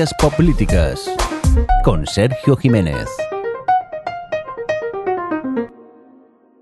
Ciencias Políticas con Sergio Jiménez.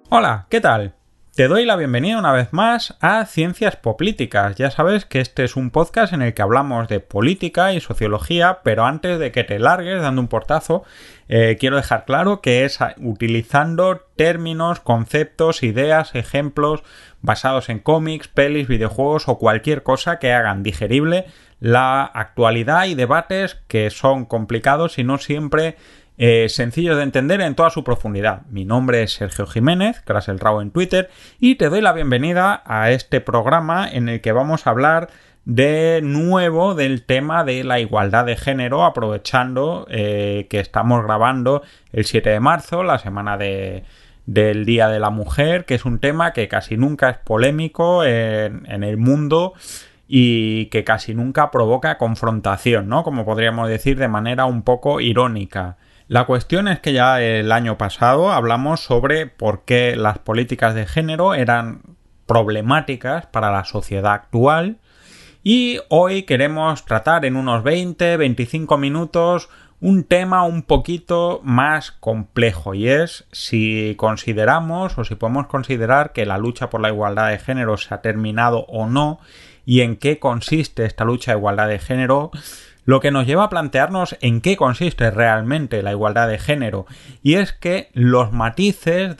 Hola, ¿qué tal? Te doy la bienvenida una vez más a Ciencias Políticas. Ya sabes que este es un podcast en el que hablamos de política y sociología, pero antes de que te largues dando un portazo, eh, quiero dejar claro que es utilizando términos, conceptos, ideas, ejemplos basados en cómics, pelis, videojuegos o cualquier cosa que hagan digerible la actualidad y debates que son complicados y no siempre eh, sencillo de entender en toda su profundidad. Mi nombre es Sergio Jiménez, el Rao en Twitter, y te doy la bienvenida a este programa en el que vamos a hablar de nuevo del tema de la igualdad de género, aprovechando eh, que estamos grabando el 7 de marzo, la semana de, del Día de la Mujer, que es un tema que casi nunca es polémico en, en el mundo y que casi nunca provoca confrontación, ¿no? Como podríamos decir de manera un poco irónica. La cuestión es que ya el año pasado hablamos sobre por qué las políticas de género eran problemáticas para la sociedad actual y hoy queremos tratar en unos 20-25 minutos un tema un poquito más complejo y es si consideramos o si podemos considerar que la lucha por la igualdad de género se ha terminado o no y en qué consiste esta lucha de igualdad de género lo que nos lleva a plantearnos en qué consiste realmente la igualdad de género. Y es que los matices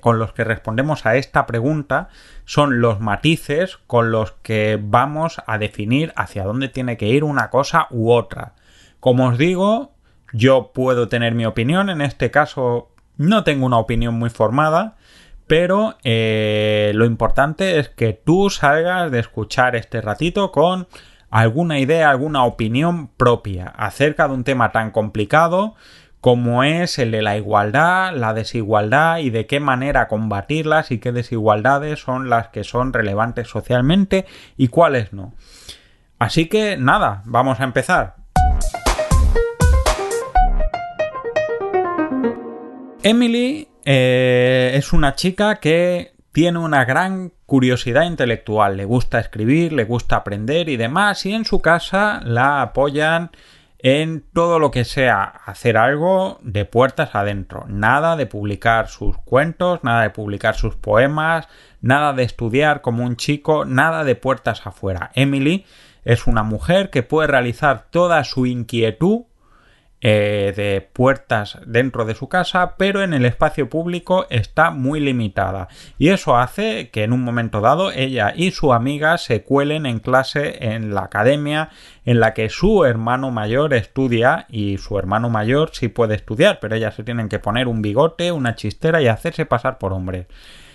con los que respondemos a esta pregunta son los matices con los que vamos a definir hacia dónde tiene que ir una cosa u otra. Como os digo, yo puedo tener mi opinión, en este caso no tengo una opinión muy formada, pero eh, lo importante es que tú salgas de escuchar este ratito con alguna idea, alguna opinión propia acerca de un tema tan complicado como es el de la igualdad, la desigualdad y de qué manera combatirlas y qué desigualdades son las que son relevantes socialmente y cuáles no. Así que nada, vamos a empezar. Emily eh, es una chica que tiene una gran curiosidad intelectual, le gusta escribir, le gusta aprender y demás, y en su casa la apoyan en todo lo que sea hacer algo de puertas adentro. Nada de publicar sus cuentos, nada de publicar sus poemas, nada de estudiar como un chico, nada de puertas afuera. Emily es una mujer que puede realizar toda su inquietud eh, de puertas dentro de su casa, pero en el espacio público está muy limitada. Y eso hace que en un momento dado ella y su amiga se cuelen en clase en la academia en la que su hermano mayor estudia y su hermano mayor sí puede estudiar, pero ellas se tienen que poner un bigote, una chistera y hacerse pasar por hombres.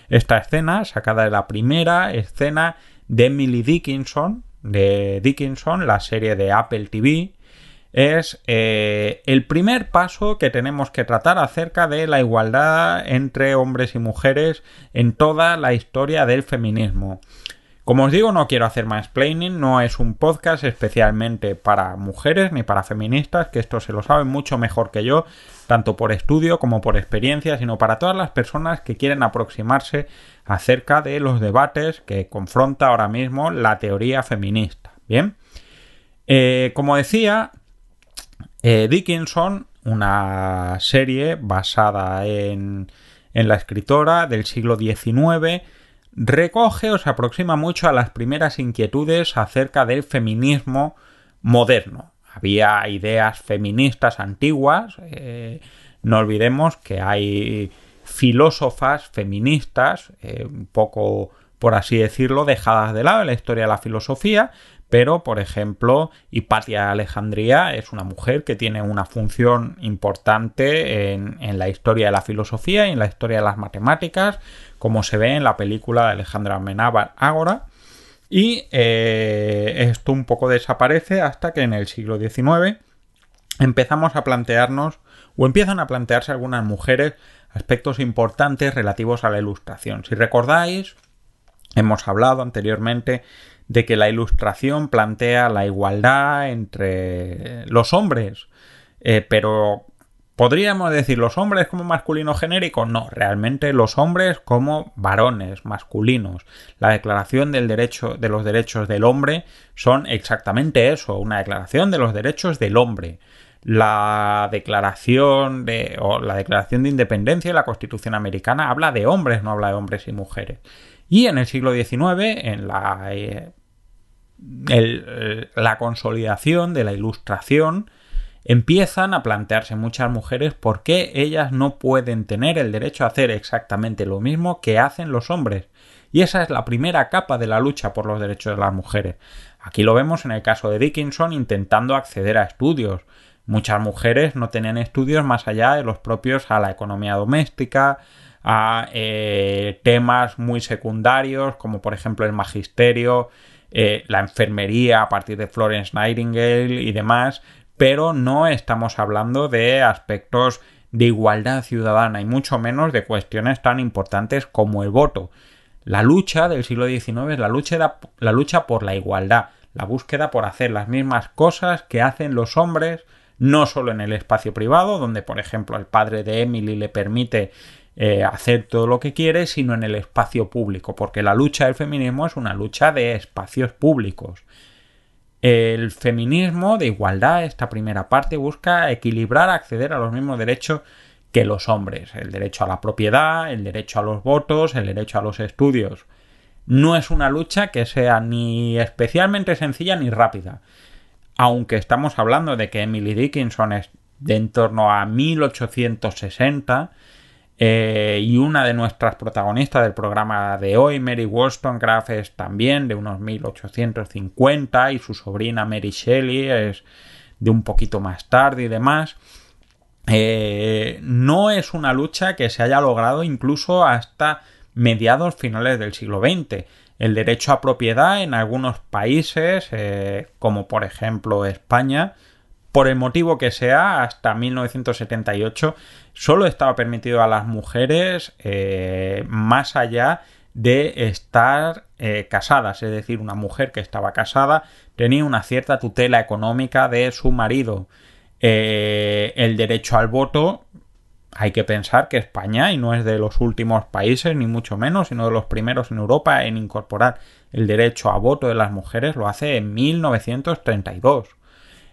Esta escena, sacada de la primera escena de Emily Dickinson, de Dickinson, la serie de Apple TV, es eh, el primer paso que tenemos que tratar acerca de la igualdad entre hombres y mujeres en toda la historia del feminismo. Como os digo, no quiero hacer más explaining, no es un podcast especialmente para mujeres ni para feministas, que esto se lo saben mucho mejor que yo, tanto por estudio como por experiencia, sino para todas las personas que quieren aproximarse acerca de los debates que confronta ahora mismo la teoría feminista. Bien, eh, como decía, eh, Dickinson, una serie basada en, en la escritora del siglo XIX, recoge o se aproxima mucho a las primeras inquietudes acerca del feminismo moderno. Había ideas feministas antiguas, eh, no olvidemos que hay filósofas feministas, eh, un poco por así decirlo, dejadas de lado en la historia de la filosofía, pero por ejemplo Hipatia Alejandría es una mujer que tiene una función importante en, la historia de la filosofía y en la historia de las matemáticas, como se ve en la película de Alejandra Menábar Ágora. Y eh, esto un poco desaparece hasta que en el siglo XIX empezamos a plantearnos o empiezan a plantearse algunas mujeres aspectos importantes relativos a la ilustración. Si recordáis, hemos hablado anteriormente de que la ilustración plantea la igualdad entre los hombres, eh, pero ¿Podríamos decir los hombres como masculino genérico? No, realmente los hombres como varones masculinos. La declaración del derecho, de los derechos del hombre son exactamente eso, una declaración de los derechos del hombre. La declaración de, o la declaración de independencia y la Constitución americana habla de hombres, no habla de hombres y mujeres. Y en el siglo XIX, en la, eh, la consolidación de la ilustración, empiezan a plantearse muchas mujeres por qué ellas no pueden tener el derecho a hacer exactamente lo mismo que hacen los hombres. Y esa es la primera capa de la lucha por los derechos de las mujeres. Aquí lo vemos en el caso de Dickinson intentando acceder a estudios. Muchas mujeres no tenían estudios más allá de los propios a la economía doméstica, a eh, temas muy secundarios como por ejemplo el magisterio, eh, la enfermería a partir de Florence Nightingale y demás, pero no estamos hablando de aspectos de igualdad ciudadana y mucho menos de cuestiones tan importantes como el voto. La lucha del siglo XIX es la lucha, la lucha por la igualdad, la búsqueda por hacer las mismas cosas que hacen los hombres, no solo en el espacio privado, donde por ejemplo el padre de Emily le permite eh, hacer todo lo que quiere, sino en el espacio público, porque la lucha del feminismo es una lucha de espacios públicos. El feminismo de igualdad, esta primera parte, busca equilibrar, acceder a los mismos derechos que los hombres. El derecho a la propiedad, el derecho a los votos, el derecho a los estudios. No es una lucha que sea ni especialmente sencilla ni rápida. Aunque estamos hablando de que Emily Dickinson es de en torno a 1860, eh, y una de nuestras protagonistas del programa de hoy, Mary Wollstonecraft, es también de unos 1850 y su sobrina Mary Shelley es de un poquito más tarde y demás. Eh, no es una lucha que se haya logrado incluso hasta mediados finales del siglo XX. El derecho a propiedad en algunos países, eh, como por ejemplo España, por el motivo que sea, hasta 1978 solo estaba permitido a las mujeres eh, más allá de estar eh, casadas, es decir, una mujer que estaba casada tenía una cierta tutela económica de su marido. Eh, el derecho al voto, hay que pensar que España, y no es de los últimos países, ni mucho menos, sino de los primeros en Europa en incorporar el derecho a voto de las mujeres, lo hace en 1932.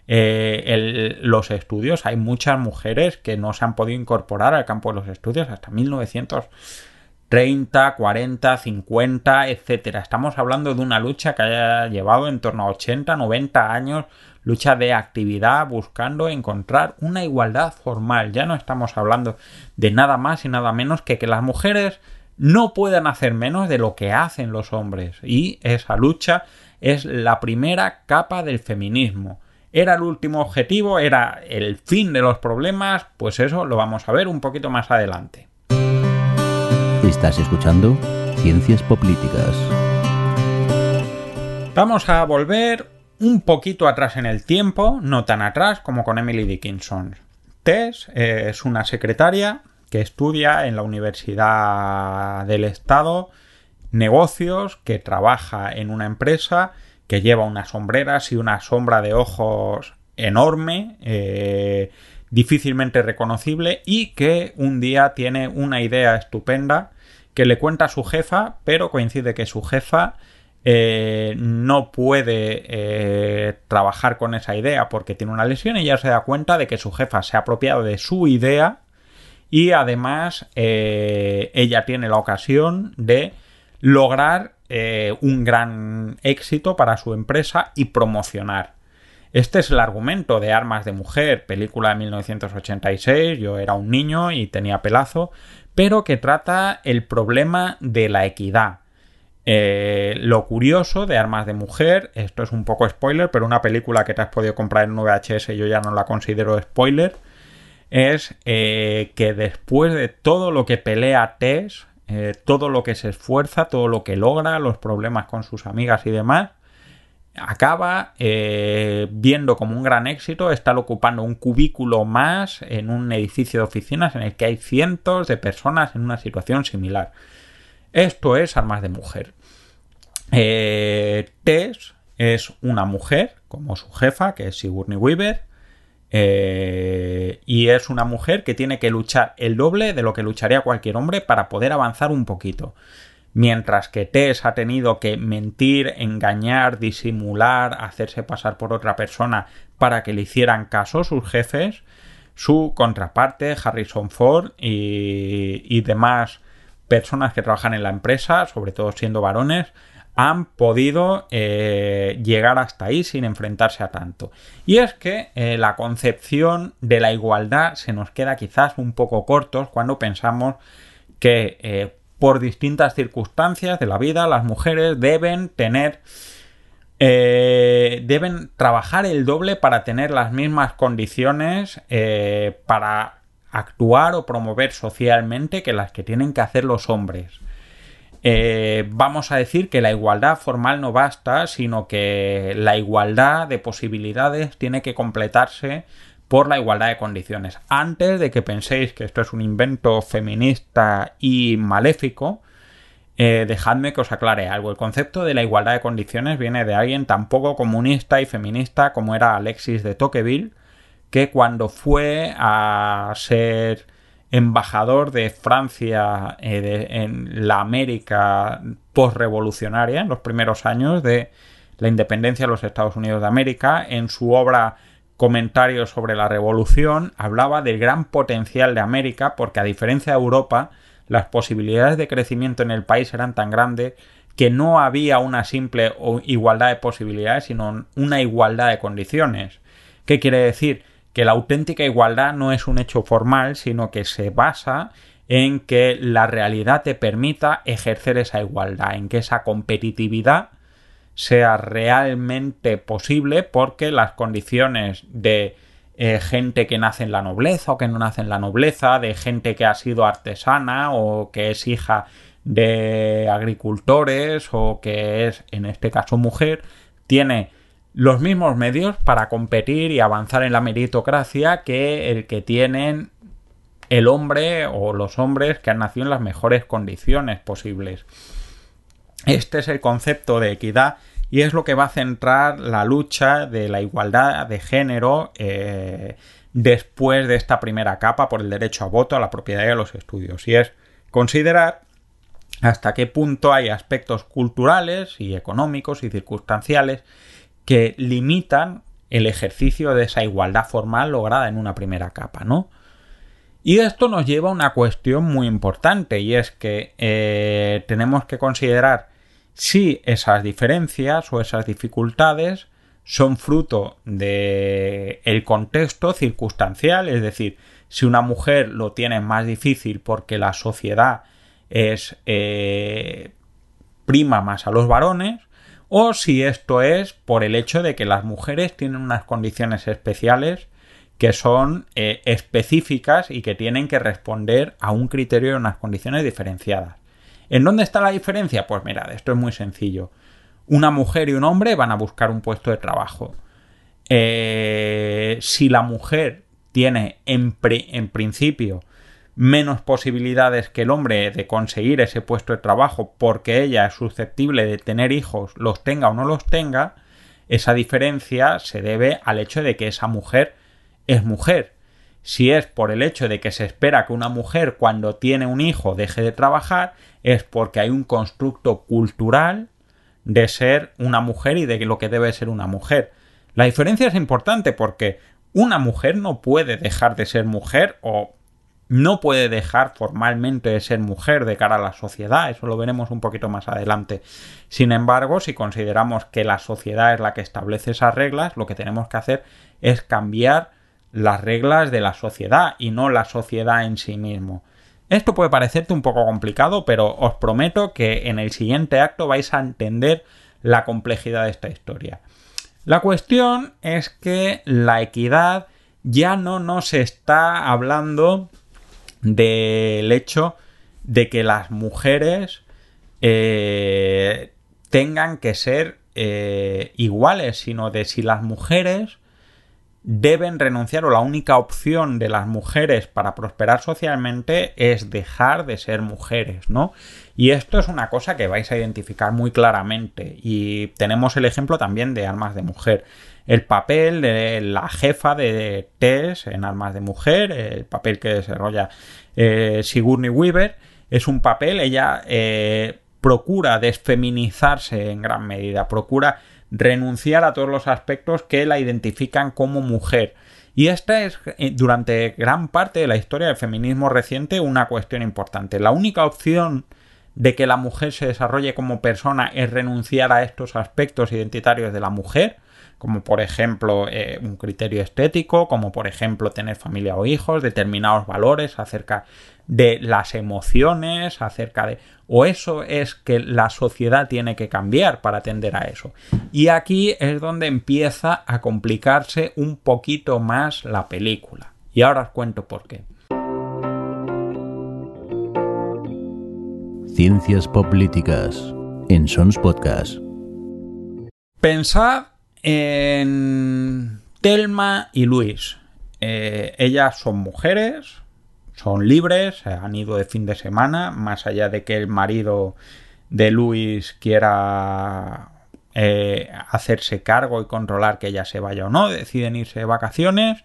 Eh, los estudios, hay muchas mujeres que no se han podido incorporar al campo de los estudios hasta 1930, 40, 50, etcétera. Estamos hablando de una lucha que haya llevado en torno a 80, 90 años, lucha de actividad buscando encontrar una igualdad formal. Ya no estamos hablando de nada más y nada menos que que las mujeres no puedan hacer menos de lo que hacen los hombres. Y esa lucha es la primera capa del feminismo era el último objetivo, era el fin de los problemas, pues eso lo vamos a ver un poquito más adelante. Estás escuchando Ciencias Políticas. Vamos a volver un poquito atrás en el tiempo, no tan atrás como con Emily Dickinson. Tess es una secretaria que estudia en la Universidad del Estado negocios, que trabaja en una empresa que lleva unas sombreras y una sombra de ojos enorme, eh, difícilmente reconocible y que un día tiene una idea estupenda que le cuenta a su jefa, pero coincide que su jefa eh, no puede eh, trabajar con esa idea porque tiene una lesión y ya se da cuenta de que su jefa se ha apropiado de su idea y además ella tiene la ocasión de lograr eh, un gran éxito para su empresa y promocionar. Este es el argumento de Armas de Mujer, película de 1986, yo era un niño y tenía pelazo, pero que trata el problema de la equidad. Eh, lo curioso de Armas de Mujer, esto es un poco spoiler, pero una película que te has podido comprar en un VHS yo ya no la considero spoiler, es eh, que después de todo lo que pelea Tess, eh, todo lo que se esfuerza, todo lo que logra, los problemas con sus amigas y demás, acaba eh, viendo como un gran éxito estar ocupando un cubículo más en un edificio de oficinas en el que hay cientos de personas en una situación similar. Esto es Armas de Mujer. Eh, Tess es una mujer, como su jefa, que es Sigourney Weaver, Eh, y es una mujer que tiene que luchar el doble de lo que lucharía cualquier hombre para poder avanzar un poquito. Mientras que Tess ha tenido que mentir, engañar, disimular, hacerse pasar por otra persona para que le hicieran caso sus jefes, su contraparte, Harrison Ford y, demás personas que trabajan en la empresa, sobre todo siendo varones, han podido eh, llegar hasta ahí sin enfrentarse a tanto. Y es que eh, la concepción de la igualdad se nos queda quizás un poco cortos cuando pensamos que eh, por distintas circunstancias de la vida las mujeres deben tener deben trabajar el doble para tener las mismas condiciones para actuar o promover socialmente que las que tienen que hacer los hombres. Eh, vamos a decir que la igualdad formal no basta, sino que la igualdad de posibilidades tiene que completarse por la igualdad de condiciones. Antes de que penséis que esto es un invento feminista y maléfico, eh, dejadme que os aclare algo. El concepto de la igualdad de condiciones viene de alguien tan poco comunista y feminista como era Alexis de Tocqueville, que cuando fue a ser embajador de Francia eh, en la América postrevolucionaria, en los primeros años de la independencia de los Estados Unidos de América, en su obra Comentarios sobre la Revolución, hablaba del gran potencial de América, porque a diferencia de Europa, las posibilidades de crecimiento en el país eran tan grandes que no había una simple igualdad de posibilidades, sino una igualdad de condiciones. ¿Qué quiere decir? Que la auténtica igualdad no es un hecho formal, sino que se basa en que la realidad te permita ejercer esa igualdad, en que esa competitividad sea realmente posible porque las condiciones de eh, gente que nace en la nobleza o que no nace en la nobleza, de gente que ha sido artesana o que es hija de agricultores o que es en este caso mujer, tiene los mismos medios para competir y avanzar en la meritocracia que el que tienen el hombre o los hombres que han nacido en las mejores condiciones posibles. Este es el concepto de equidad y es lo que va a centrar la lucha de la igualdad de género eh, después de esta primera capa por el derecho a voto, a la propiedad y a los estudios. Y es considerar hasta qué punto hay aspectos culturales y económicos y circunstanciales que limitan el ejercicio de esa igualdad formal lograda en una primera capa, ¿no? Y esto nos lleva a una cuestión muy importante y es que eh, tenemos que considerar si esas diferencias o esas dificultades son fruto de el contexto circunstancial, es decir, si una mujer lo tiene más difícil porque la sociedad es eh, prima más a los varones, o si esto es por el hecho de que las mujeres tienen unas condiciones especiales que son eh, específicas y que tienen que responder a un criterio y unas condiciones diferenciadas. ¿En dónde está la diferencia? Pues mirad, esto es muy sencillo. Una mujer y un hombre van a buscar un puesto de trabajo. Eh, si la mujer tiene en, en principio menos posibilidades que el hombre de conseguir ese puesto de trabajo porque ella es susceptible de tener hijos, los tenga o no los tenga, esa diferencia se debe al hecho de que esa mujer es mujer. Si es por el hecho de que se espera que una mujer cuando tiene un hijo deje de trabajar, es porque hay un constructo cultural de ser una mujer y de lo que debe ser una mujer. La diferencia es importante porque una mujer no puede dejar de ser mujer o no puede dejar formalmente de ser mujer de cara a la sociedad, eso lo veremos un poquito más adelante. Sin embargo, si consideramos que la sociedad es la que establece esas reglas, lo que tenemos que hacer es cambiar las reglas de la sociedad y no la sociedad en sí mismo. Esto puede parecerte un poco complicado, pero os prometo que en el siguiente acto vais a entender la complejidad de esta historia. La cuestión es que la equidad ya no nos está hablando del hecho de que las mujeres eh, tengan que ser eh, iguales, sino de si las mujeres deben renunciar o la única opción de las mujeres para prosperar socialmente es dejar de ser mujeres, ¿no? Y esto es una cosa que vais a identificar muy claramente y tenemos el ejemplo también de armas de mujer. El papel de la jefa de Tess en Armas de Mujer, el papel que desarrolla eh, Sigourney Weaver, es un papel, ella eh, procura desfeminizarse en gran medida, procura renunciar a todos los aspectos que la identifican como mujer. Y esta es, eh, durante gran parte de la historia del feminismo reciente, una cuestión importante. La única opción de que la mujer se desarrolle como persona es renunciar a estos aspectos identitarios de la mujer, como por ejemplo eh, un criterio estético, como por ejemplo tener familia o hijos, determinados valores acerca de las emociones, acerca de... o eso es que la sociedad tiene que cambiar para atender a eso. Y aquí es donde empieza a complicarse un poquito más la película. Y ahora os cuento por qué. Ciencias Políticas en Sons Podcast. Pensad en Telma y Luis. Eh, ellas son mujeres, son libres, han ido de fin de semana, más allá de que el marido de Luis quiera eh, hacerse cargo y controlar que ella se vaya o no, deciden irse de vacaciones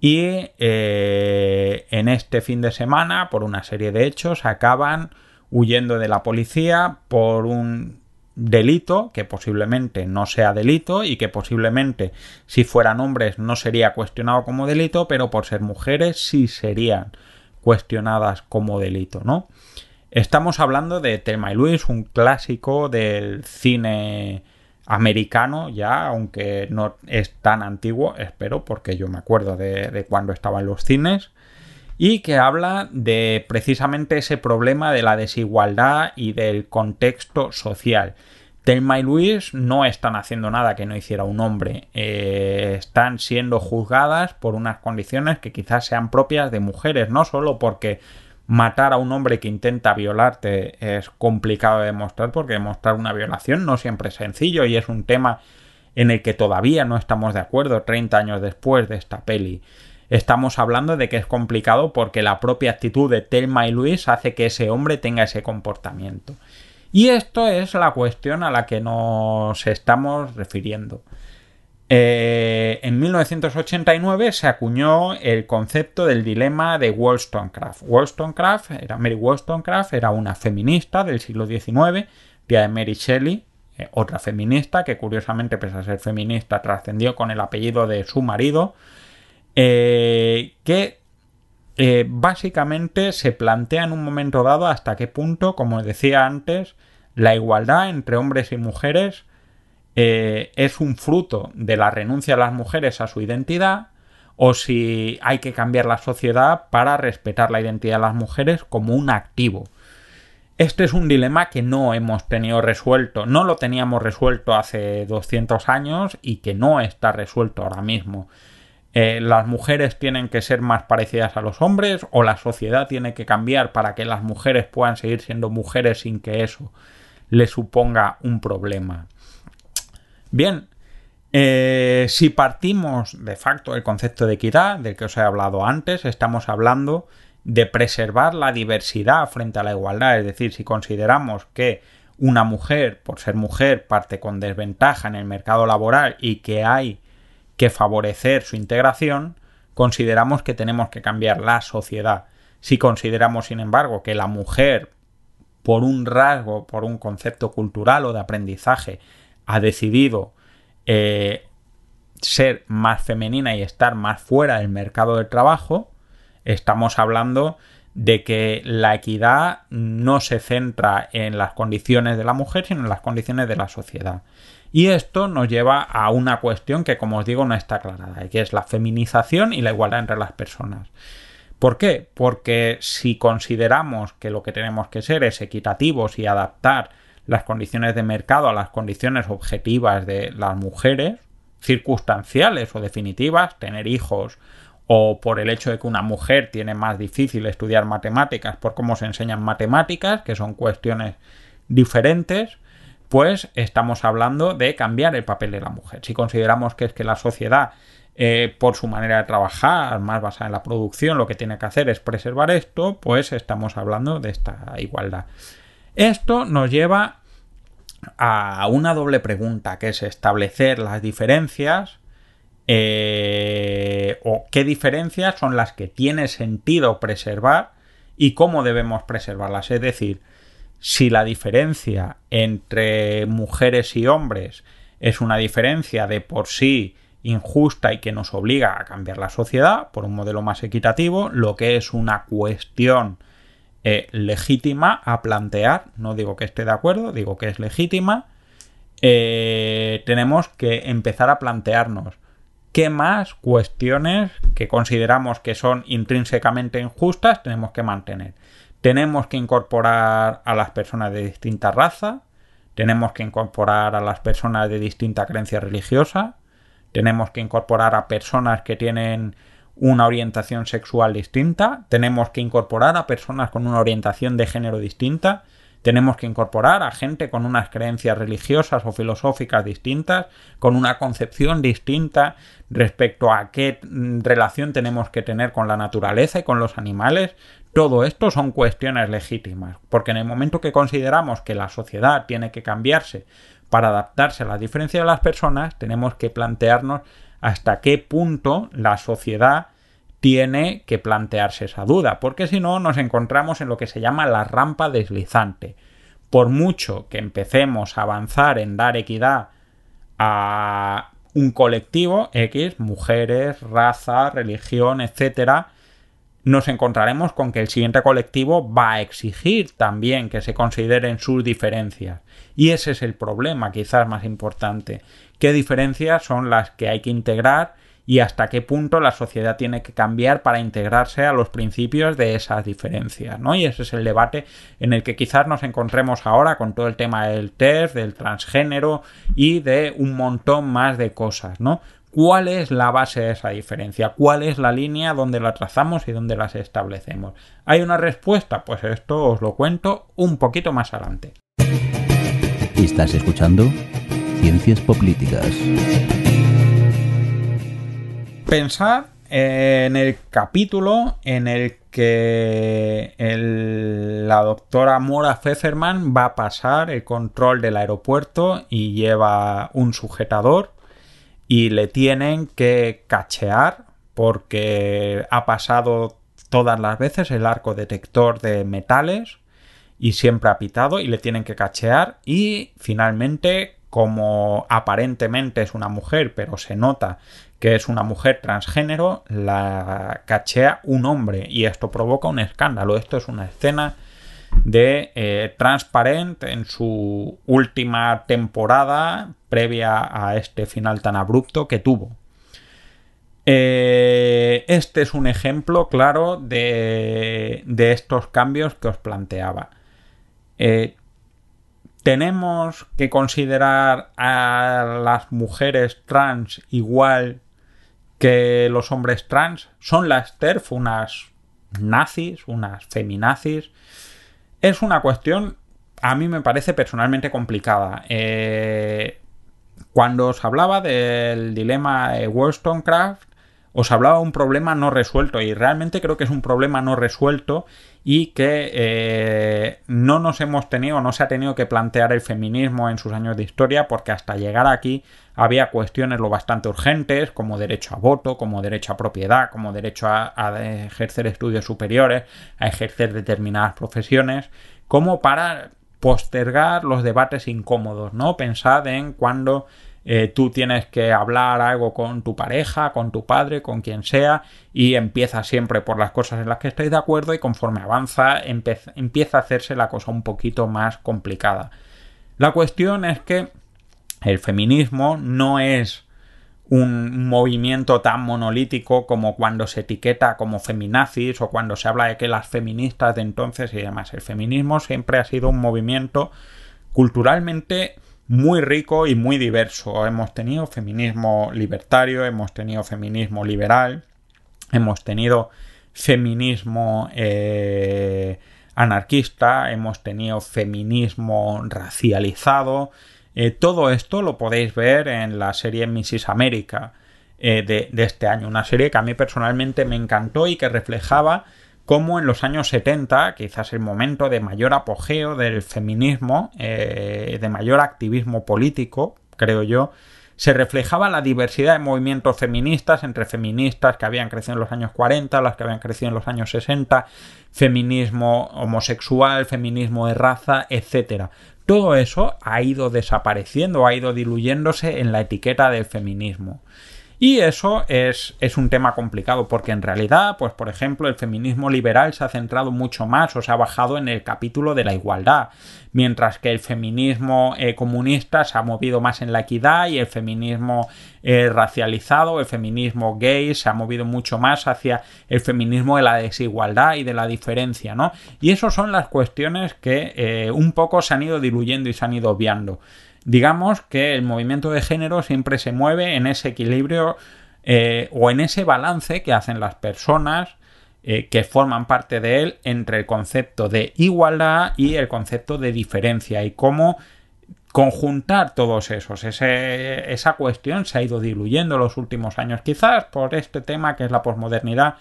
y eh, en este fin de semana, por una serie de hechos, acaban huyendo de la policía por un delito que posiblemente no sea delito y que posiblemente si fueran hombres no sería cuestionado como delito, pero por ser mujeres sí serían cuestionadas como delito, ¿no? Estamos hablando de Thelma y Luis, un clásico del cine americano ya, aunque no es tan antiguo, espero, porque yo me acuerdo de, de cuando estaba en los cines, y que habla de precisamente ese problema de la desigualdad y del contexto social. Thelma y Luis no están haciendo nada que no hiciera un hombre. Eh, están siendo juzgadas por unas condiciones que quizás sean propias de mujeres, no solo porque matar a un hombre que intenta violarte es complicado de demostrar, porque demostrar una violación no siempre es sencillo y es un tema en el que todavía no estamos de acuerdo 30 años después de esta peli. Estamos hablando de que es complicado porque la propia actitud de Thelma y Luis hace que ese hombre tenga ese comportamiento. Y esto es la cuestión a la que nos estamos refiriendo. Eh, en 1989 se acuñó el concepto del dilema de Wollstonecraft. Wollstonecraft era Mary Wollstonecraft era una feminista del siglo XIX, tía de Mary Shelley, eh, otra feminista que curiosamente pese a ser feminista trascendió con el apellido de su marido, eh, que eh, básicamente se plantea en un momento dado hasta qué punto, como decía antes, la igualdad entre hombres y mujeres eh, es un fruto de la renuncia de las mujeres a su identidad o si hay que cambiar la sociedad para respetar la identidad de las mujeres como un activo. Este es un dilema que no hemos tenido resuelto, no lo teníamos resuelto hace 200 años y que no está resuelto ahora mismo. Eh, las mujeres tienen que ser más parecidas a los hombres o la sociedad tiene que cambiar para que las mujeres puedan seguir siendo mujeres sin que eso le suponga un problema. Bien, eh, si partimos de facto del concepto de equidad, del que os he hablado antes, estamos hablando de preservar la diversidad frente a la igualdad, es decir, si consideramos que una mujer, por ser mujer, parte con desventaja en el mercado laboral y que hay que favorecer su integración, consideramos que tenemos que cambiar la sociedad. Si consideramos, sin embargo, que la mujer, por un rasgo, por un concepto cultural o de aprendizaje, ha decidido eh, ser más femenina y estar más fuera del mercado del trabajo, estamos hablando de que la equidad no se centra en las condiciones de la mujer, sino en las condiciones de la sociedad. Y esto nos lleva a una cuestión que, como os digo, no está aclarada, que es la feminización y la igualdad entre las personas. ¿Por qué? Porque si consideramos que lo que tenemos que ser es equitativos y adaptar las condiciones de mercado a las condiciones objetivas de las mujeres, circunstanciales o definitivas, tener hijos o por el hecho de que una mujer tiene más difícil estudiar matemáticas por cómo se enseñan matemáticas, que son cuestiones diferentes, pues estamos hablando de cambiar el papel de la mujer. Si consideramos que es que la sociedad, eh, por su manera de trabajar, más basada en la producción, lo que tiene que hacer es preservar esto, pues estamos hablando de esta igualdad. Esto nos lleva a una doble pregunta, que es establecer las diferencias eh, o qué diferencias son las que tiene sentido preservar y cómo debemos preservarlas. Es decir, si la diferencia entre mujeres y hombres es una diferencia de por sí injusta y que nos obliga a cambiar la sociedad por un modelo más equitativo, lo que es una cuestión eh, legítima a plantear, no digo que esté de acuerdo, digo que es legítima, eh, tenemos que empezar a plantearnos qué más cuestiones que consideramos que son intrínsecamente injustas tenemos que mantener. Tenemos que incorporar a las personas de distinta raza, tenemos que incorporar a las personas de distinta creencia religiosa, tenemos que incorporar a personas que tienen una orientación sexual distinta, tenemos que incorporar a personas con una orientación de género distinta, tenemos que incorporar a gente con unas creencias religiosas o filosóficas distintas, con una concepción distinta respecto a qué relación tenemos que tener con la naturaleza y con los animales. Todo esto son cuestiones legítimas, porque en el momento que consideramos que la sociedad tiene que cambiarse para adaptarse a la diferencia de las personas, tenemos que plantearnos hasta qué punto la sociedad tiene que plantearse esa duda, porque si no nos encontramos en lo que se llama la rampa deslizante. Por mucho que empecemos a avanzar en dar equidad a un colectivo X, mujeres, raza, religión, etcétera, nos encontraremos con que el siguiente colectivo va a exigir también que se consideren sus diferencias. Y ese es el problema quizás más importante. ¿Qué diferencias son las que hay que integrar y hasta qué punto la sociedad tiene que cambiar para integrarse a los principios de esas diferencias, ¿no? Y ese es el debate en el que quizás nos encontremos ahora con todo el tema del test, del transgénero y de un montón más de cosas, ¿no? ¿Cuál es la base de esa diferencia? ¿Cuál es la línea donde la trazamos y donde las establecemos? ¿Hay una respuesta? Pues esto os lo cuento un poquito más adelante. Estás escuchando Ciencias Políticas. Pensad en el capítulo en el que la doctora Mora Pfefferman va a pasar el control del aeropuerto y lleva un sujetador y le tienen que cachear porque ha pasado todas las veces el arco detector de metales y siempre ha pitado y le tienen que cachear y finalmente como aparentemente es una mujer pero se nota que es una mujer transgénero la cachea un hombre y esto provoca un escándalo. Esto es una escena de eh, Transparent en su última temporada previa a este final tan abrupto que tuvo. Eh, este es un ejemplo claro de, estos cambios que os planteaba. Eh, tenemos que considerar a las mujeres trans igual que los hombres trans. Son las TERF unas nazis, unas feminazis. Es una cuestión, a mí me parece personalmente complicada. Eh, cuando os hablaba del dilema de Wollstonecraft, os hablaba un problema no resuelto y realmente creo que es un problema no resuelto y que eh, no nos hemos tenido, no se ha tenido que plantear el feminismo en sus años de historia porque hasta llegar aquí había cuestiones lo bastante urgentes como derecho a voto, como derecho a propiedad, como derecho a, ejercer estudios superiores, a ejercer determinadas profesiones, como para postergar los debates incómodos, ¿no? Pensad en cuando eh, tú tienes que hablar algo con tu pareja, con tu padre, con quien sea, y empieza siempre por las cosas en las que estáis de acuerdo y conforme avanza empieza a hacerse la cosa un poquito más complicada. La cuestión es que el feminismo no es un movimiento tan monolítico como cuando se etiqueta como feminazis o cuando se habla de que las feministas de entonces y demás. El feminismo siempre ha sido un movimiento culturalmente muy rico y muy diverso. Hemos tenido feminismo libertario, hemos tenido feminismo liberal, hemos tenido feminismo eh, anarquista, hemos tenido feminismo racializado, eh, todo esto lo podéis ver en la serie Mrs. América eh, de, este año, una serie que a mí personalmente me encantó y que reflejaba cómo en los años 70, quizás el momento de mayor apogeo del feminismo, eh, de mayor activismo político, creo yo, se reflejaba la diversidad de movimientos feministas entre feministas que habían crecido en los años 40, las que habían crecido en los años 60, feminismo homosexual, feminismo de raza, etc. Todo eso ha ido desapareciendo, ha ido diluyéndose en la etiqueta del feminismo. Y eso es, es, un tema complicado porque en realidad, pues por ejemplo, el feminismo liberal se ha centrado mucho más o se ha bajado en el capítulo de la igualdad, mientras que el feminismo eh, comunista se ha movido más en la equidad y el feminismo eh, racializado, el feminismo gay se ha movido mucho más hacia el feminismo de la desigualdad y de la diferencia, ¿no? Y esas son las cuestiones que eh, un poco se han ido diluyendo y se han ido obviando. Digamos que el movimiento de género siempre se mueve en ese equilibrio eh, o en ese balance que hacen las personas eh, que forman parte de él entre el concepto de igualdad y el concepto de diferencia y cómo conjuntar todos esos. esa cuestión se ha ido diluyendo en los últimos años, quizás por este tema que es la posmodernidad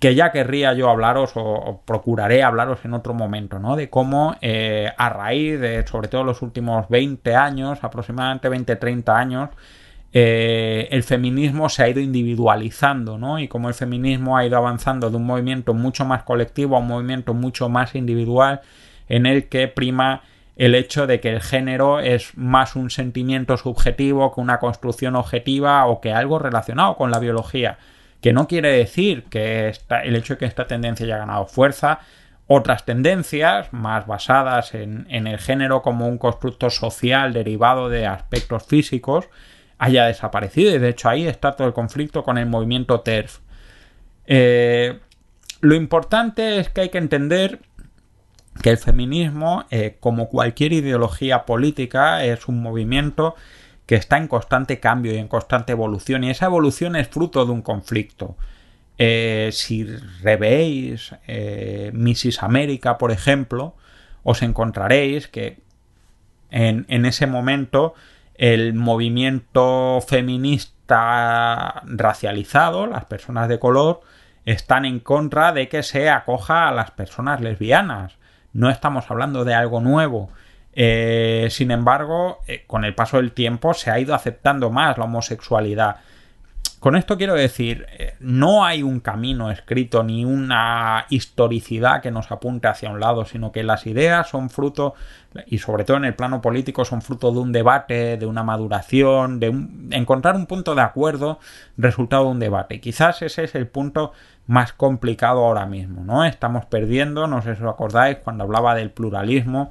que ya querría yo hablaros o, procuraré hablaros en otro momento, ¿no? De cómo eh, a raíz de, sobre todo los últimos 20 años, aproximadamente 20-30 años, eh, el feminismo se ha ido individualizando, ¿no? Y cómo el feminismo ha ido avanzando de un movimiento mucho más colectivo a un movimiento mucho más individual en el que prima el hecho de que el género es más un sentimiento subjetivo que una construcción objetiva o que algo relacionado con la biología que no quiere decir que el hecho de que esta tendencia haya ganado fuerza, otras tendencias más basadas en, el género como un constructo social derivado de aspectos físicos haya desaparecido y de hecho ahí está todo el conflicto con el movimiento TERF. Eh, lo importante es que hay que entender que el feminismo, eh, como cualquier ideología política, es un movimiento que está en constante cambio y en constante evolución, y esa evolución es fruto de un conflicto. Eh, si revéis eh, Mrs. América, por ejemplo, os encontraréis que en, en ese momento el movimiento feminista racializado, las personas de color, están en contra de que se acoja a las personas lesbianas. No estamos hablando de algo nuevo. Eh, sin embargo, eh, con el paso del tiempo se ha ido aceptando más la homosexualidad. Con esto quiero decir, eh, no hay un camino escrito ni una historicidad que nos apunte hacia un lado, sino que las ideas son fruto, y sobre todo en el plano político, son fruto de un debate, de una maduración, de encontrar un punto de acuerdo, resultado de un debate. Quizás ese es el punto más complicado ahora mismo, ¿no? Estamos perdiendo, no sé si os acordáis, cuando hablaba del pluralismo,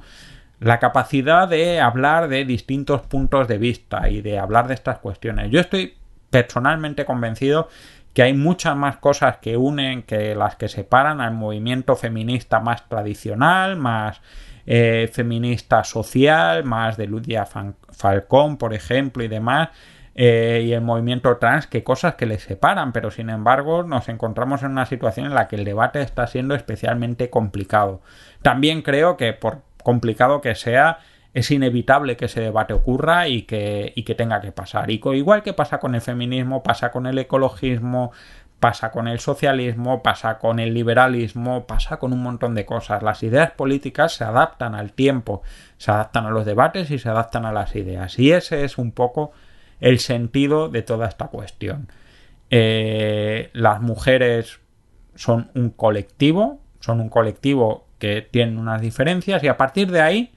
la capacidad de hablar de distintos puntos de vista y de hablar de estas cuestiones. Yo estoy personalmente convencido que hay muchas más cosas que unen que las que separan al movimiento feminista más tradicional, más eh, feminista social, más de Ludia Falcón, por ejemplo, y demás, eh, y el movimiento trans, que cosas que les separan, pero sin embargo nos encontramos en una situación en la que el debate está siendo especialmente complicado. También creo que por complicado que sea, es inevitable que ese debate ocurra y que, y que tenga que pasar. Y igual que pasa con el feminismo, pasa con el ecologismo, pasa con el socialismo, pasa con el liberalismo, pasa con un montón de cosas. Las ideas políticas se adaptan al tiempo, se adaptan a los debates y se adaptan a las ideas. Y ese es un poco el sentido de toda esta cuestión. Eh, las mujeres son un colectivo, son un colectivo que tienen unas diferencias y a partir de ahí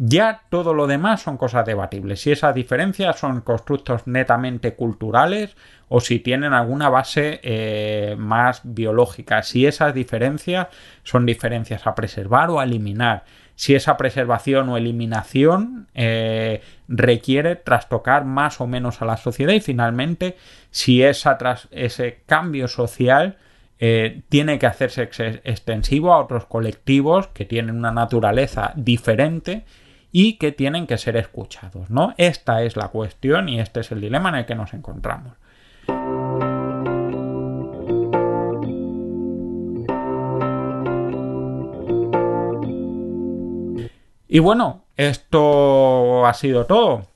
ya todo lo demás son cosas debatibles. Si esas diferencias son constructos netamente culturales o si tienen alguna base eh, más biológica. Si esas diferencias son diferencias a preservar o a eliminar. Si esa preservación o eliminación eh, requiere trastocar más o menos a la sociedad y finalmente si esa ese cambio social eh, tiene que hacerse extensivo a otros colectivos que tienen una naturaleza diferente y que tienen que ser escuchados, ¿no? Esta es la cuestión y este es el dilema en el que nos encontramos. Y bueno, esto ha sido todo.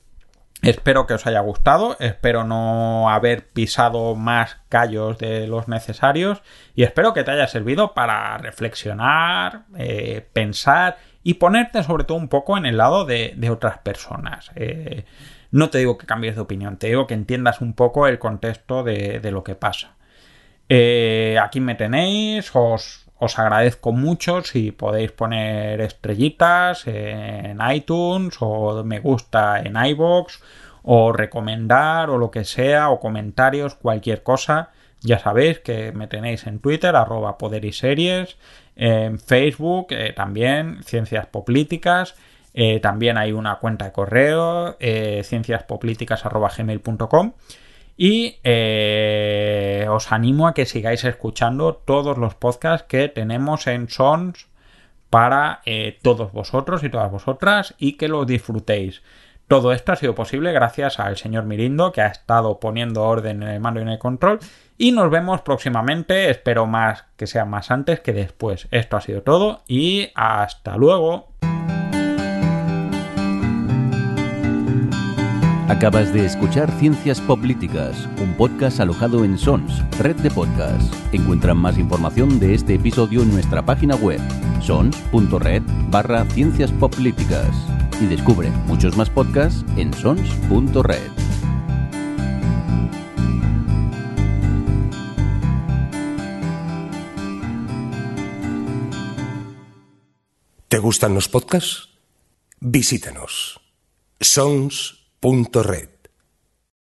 Espero que os haya gustado, espero no haber pisado más callos de los necesarios y espero que te haya servido para reflexionar, eh, pensar y ponerte sobre todo un poco en el lado de, otras personas. Eh, No te digo que cambies de opinión, te digo que entiendas un poco el contexto de, lo que pasa. Eh, aquí me tenéis, os, os agradezco mucho si podéis poner estrellitas en iTunes o me gusta en iBox o recomendar o lo que sea o comentarios, cualquier cosa. Ya sabéis que me tenéis en Twitter, arroba poder y series, en Facebook eh, también, Ciencias Políticas, eh, también hay una cuenta de correo, eh, cienciaspoplíticas.gmail.com y eh, os animo a que sigáis escuchando todos los podcasts que tenemos en Sons para todos vosotros y todas vosotras y que los disfrutéis. Todo esto ha sido posible gracias al señor Mirindo que ha estado poniendo orden en el mando y en el control y nos vemos próximamente, espero más que sea más antes que después. Esto ha sido todo y hasta luego. Acabas de escuchar Ciencias Políticas, un podcast alojado en Sons, red de podcasts. Encuentran más información de este episodio en nuestra página web, sons.red barra Ciencias Políticas. Y descubre muchos más podcasts en sons.red. ¿Te gustan los podcasts? Visítanos. Sons.red